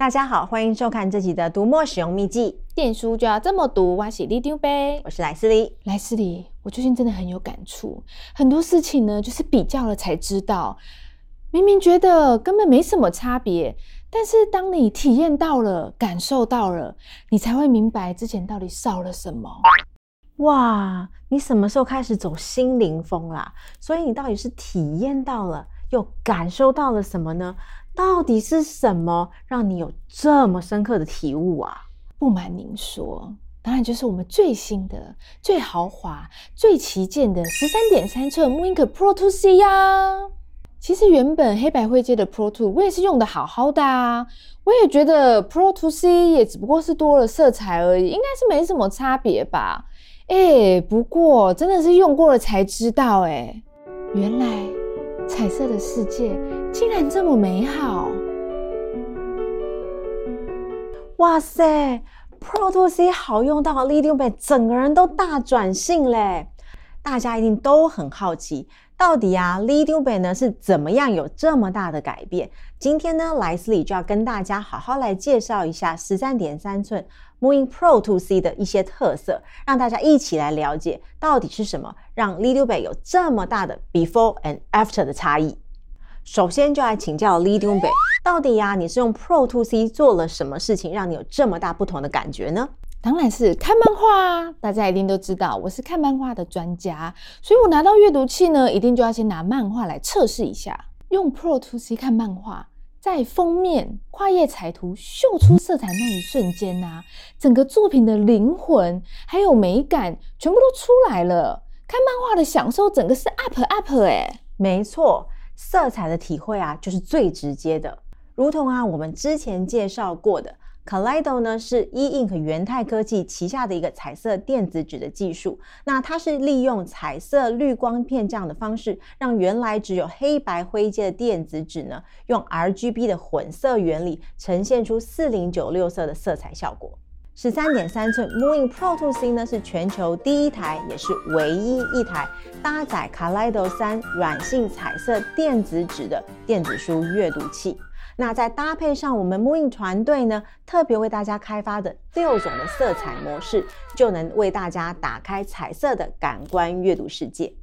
大家好，欢迎收看这集的读墨使用秘籍。电书就要这么读，我是里丢呗，我是莱斯利。莱斯利，我最近真的很有感触，很多事情呢，就是比较了才知道，明明觉得根本没什么差别，但是当你体验到了、感受到了，你才会明白之前到底少了什么。哇，你什么时候开始走心灵风啦？所以你到底是体验到了，又感受到了什么呢？到底是什么让你有这么深刻的体悟啊？不瞒您说，当然就是我们最新的、最豪华、最旗舰的十三点三寸 mooInk Pro 2C 呀。其实原本黑白灰阶的 Pro 2我也是用的好好的啊，我也觉得 Pro 2C 也只不过是多了色彩而已，应该是没什么差别吧。哎，不过真的是用过了才知道，哎，原来。彩色的世界竟然这么美好！哇塞，Pro 2C 好用到里长伯整个人都大转性嘞！大家一定都很好奇，到底啊里长伯呢是怎么样有这么大的改变？今天呢，莱斯里就要跟大家好好来介绍一下十三点三寸。mooInk Pro 2C 的一些特色，让大家一起来了解到底是什么让里长伯有这么大的 before and after 的差异。首先就来请教里长伯，到底呀、啊，你是用 Pro to C 做了什么事情，让你有这么大不同的感觉呢？当然是看漫画啊！大家一定都知道，我是看漫画的专家，所以我拿到阅读器呢，一定就要先拿漫画来测试一下。用 Pro to C 看漫画。在封面跨页彩图秀出色彩那一瞬间呐、啊，整个作品的灵魂还有美感全部都出来了。看漫画的享受整个是 up up 哎，没错，色彩的体会啊，就是最直接的，如同啊我们之前介绍过的。Kaleido 呢是 E Ink 元泰科技旗下的一个彩色电子纸的技术，那它是利用彩色滤光片这样的方式，让原来只有黑白灰阶的电子纸呢，用 RGB 的混色原理呈现出四零九六色的色彩效果。十三点三寸 Moon Pro 2C 呢是全球第一台，也是唯一一台搭载 Kaleido 三软性彩色电子纸的电子书阅读器。那再搭配上我们 Moon 团队呢，特别为大家开发的六种的色彩模式，就能为大家打开彩色的感官阅读世界。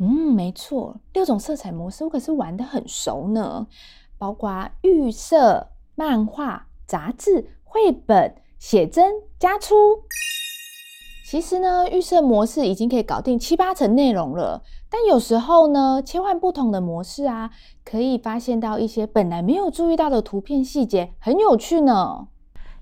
嗯，没错，六种色彩模式我可是玩得很熟呢，包括预设、漫画、杂志、绘本、写真、加粗。其实呢，预设模式已经可以搞定七八成内容了。但有时候呢，切换不同的模式啊，可以发现到一些本来没有注意到的图片细节，很有趣呢。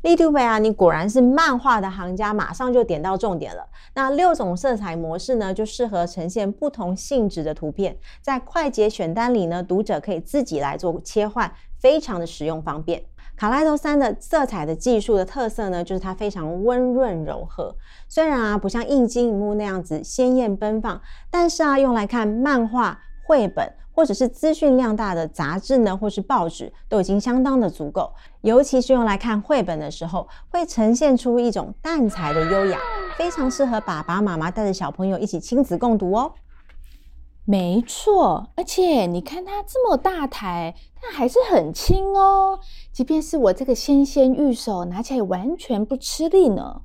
里长伯啊，你果然是漫画的行家，马上就点到重点了。那六种色彩模式呢，就适合呈现不同性质的图片，在快捷选单里呢，读者可以自己来做切换，非常的实用方便。卡莱多三的色彩的技术的特色呢，就是它非常温润柔和。虽然啊，不像液晶萤幕那样子鲜艳奔放，但是啊，用来看漫画、绘本或者是资讯量大的杂志呢，或是报纸，都已经相当的足够。尤其是用来看绘本的时候，会呈现出一种淡彩的优雅，非常适合爸爸妈妈带着小朋友一起亲子共读哦。没错，而且你看它这么大台，但还是很轻哦。即便是我这个纤纤玉手，拿起来完全不吃力呢。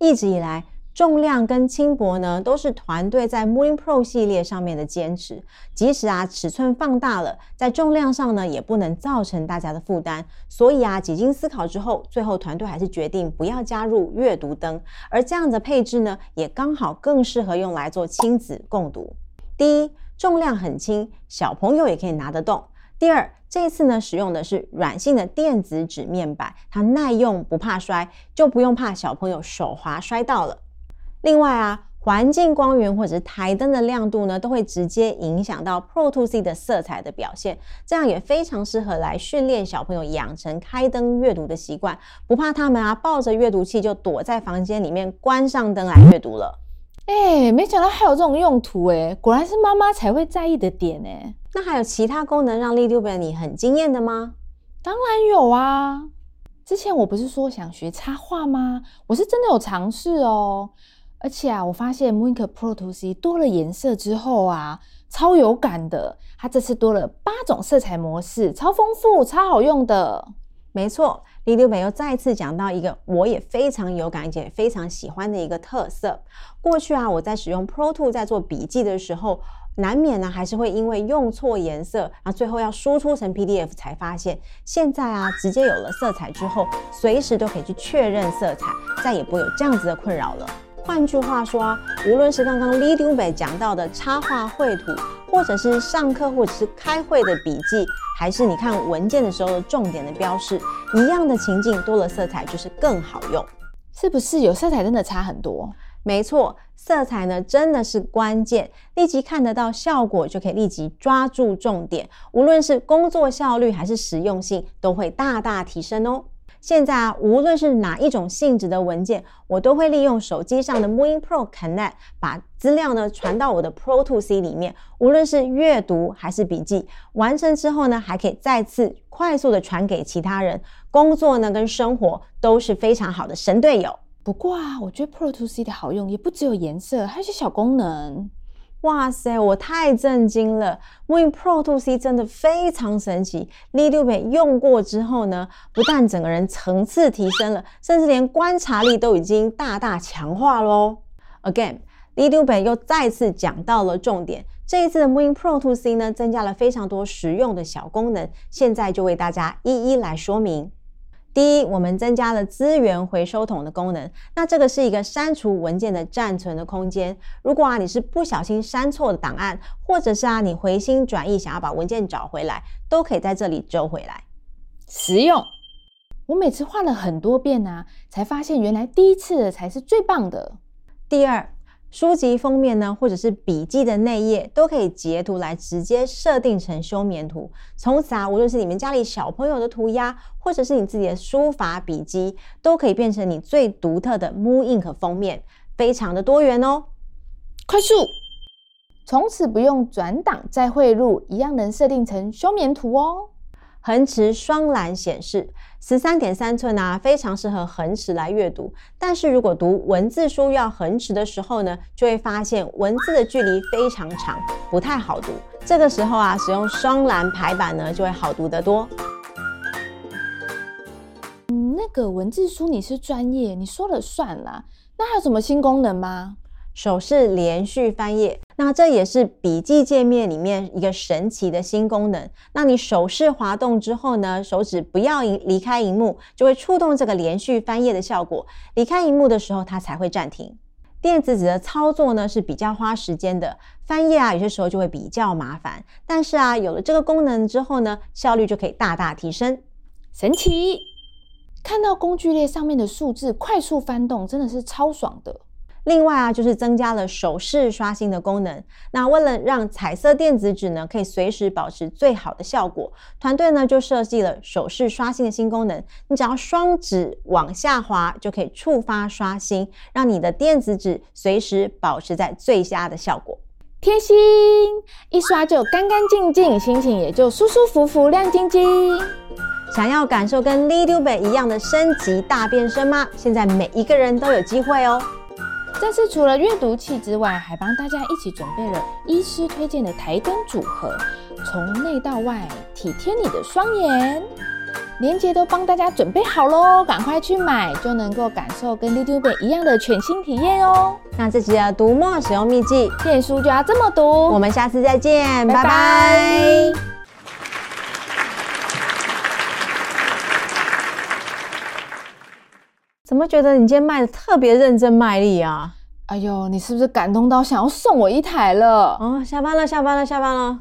一直以来，重量跟轻薄呢，都是团队在 Moon Pro 系列上面的坚持。即使啊尺寸放大了，在重量上呢，也不能造成大家的负担。所以啊，几经思考之后，最后团队还是决定不要加入阅读灯。而这样的配置呢，也刚好更适合用来做亲子共读。第一，重量很轻，小朋友也可以拿得动。第二，这次呢，使用的是软性的电子纸面板，它耐用不怕摔，就不用怕小朋友手滑摔到了。另外啊，环境光源或者是台灯的亮度呢，都会直接影响到 Pro 2C 的色彩的表现，这样也非常适合来训练小朋友养成开灯阅读的习惯，不怕他们啊抱着阅读器就躲在房间里面关上灯来阅读了。哎、欸，没想到还有这种用途哎，果然是妈妈才会在意的点哎。那还有其他功能让里长伯你很惊艳的吗？当然有啊！之前我不是说想学插画吗？我是真的有尝试哦。而且啊，我发现 mooInk Pro 2C 多了颜色之后啊，超有感的。它这次多了八种色彩模式，超丰富，超好用的。没错，里丢北又再次讲到一个我也非常有感且非常喜欢的一个特色。过去啊，我在使用 Pro Two 在做笔记的时候，难免呢还是会因为用错颜色，然后最后要输出成 PDF 才发现。现在啊，直接有了色彩之后，随时都可以去确认色彩，再也不有这样子的困扰了。换句话说啊，无论是刚刚里丢北讲到的插画绘图，或者是上课或者是开会的笔记，还是你看文件的时候的重点的标示，一样的情境多了色彩就是更好用，是不是？有色彩真的差很多。没错，色彩呢真的是关键，立即看得到效果就可以立即抓住重点，无论是工作效率还是实用性，都会大大提升哦。现在啊，无论是哪一种性质的文件，我都会利用手机上的 Moon Pro Connect 把资料呢传到我的 Pro 2C 里面。无论是阅读还是笔记，完成之后呢，还可以再次快速的传给其他人。工作呢跟生活都是非常好的神队友。不过啊，我觉得 Pro 2C 的好用也不只有颜色，还有些小功能。哇塞，我太震惊了！Moon Pro 2C 真的非常神奇。里丢北用过之后呢，不但整个人层次提升了，甚至连观察力都已经大大强化喽。Again，里丢北又再次讲到了重点。这一次的 Moon Pro 2C 呢，增加了非常多实用的小功能，现在就为大家一一来说明。第一，我们增加了资源回收桶的功能。那这个是一个删除文件的暂存的空间。如果啊你是不小心删错的档案，或者是啊你回心转意想要把文件找回来，都可以在这里揪回来。实用。我每次换了很多遍啊，才发现原来第一次的才是最棒的。第二。书籍封面呢，或者是笔记的内页，都可以截图来直接设定成休眠图。从此啊，无论是你们家里小朋友的涂鸦，或者是你自己的书法笔记，都可以变成你最独特的 Moon Ink 封面，非常的多元哦。快速，从此不用转档再汇入，一样能设定成休眠图哦。横持双栏显示，十三点三寸啊，非常适合横持来阅读。但是如果读文字书要横持的时候呢，就会发现文字的距离非常长，不太好读。这个时候啊，使用双栏排版呢，就会好读得多。嗯，那个文字书你是专业，你说了算啦。那还有什么新功能吗？手势连续翻页，那这也是笔记界面里面一个神奇的新功能。那你手势滑动之后呢，手指不要离开荧幕，就会触动这个连续翻页的效果。离开荧幕的时候，它才会暂停。电子纸的操作呢是比较花时间的，翻页啊有些时候就会比较麻烦。但是啊，有了这个功能之后呢，效率就可以大大提升。神奇！看到工具列上面的数字快速翻动，真的是超爽的。另外啊，就是增加了手势刷新的功能。那为了让彩色电子纸呢，可以随时保持最好的效果，团队呢就设计了手势刷新的新功能。你只要双指往下滑，就可以触发刷新，让你的电子纸随时保持在最佳的效果。贴心，一刷就干干净净，心情也就舒舒服服、亮晶晶。想要感受跟 l i d u b e 一样的升级大变身吗？现在每一个人都有机会哦。这次除了阅读器之外，还帮大家一起准备了医师推荐的台灯组合，从内到外体贴你的双眼。链接都帮大家准备好喽，赶快去买，就能够感受跟里丢北一样的全新体验哦。那这期的读墨使用秘籍，电书就要这么读。我们下次再见，拜拜。拜拜。怎么觉得你今天卖的特别认真卖力啊？哎呦，你是不是感动到想要送我一台了？哦，下班了，下班了，下班了。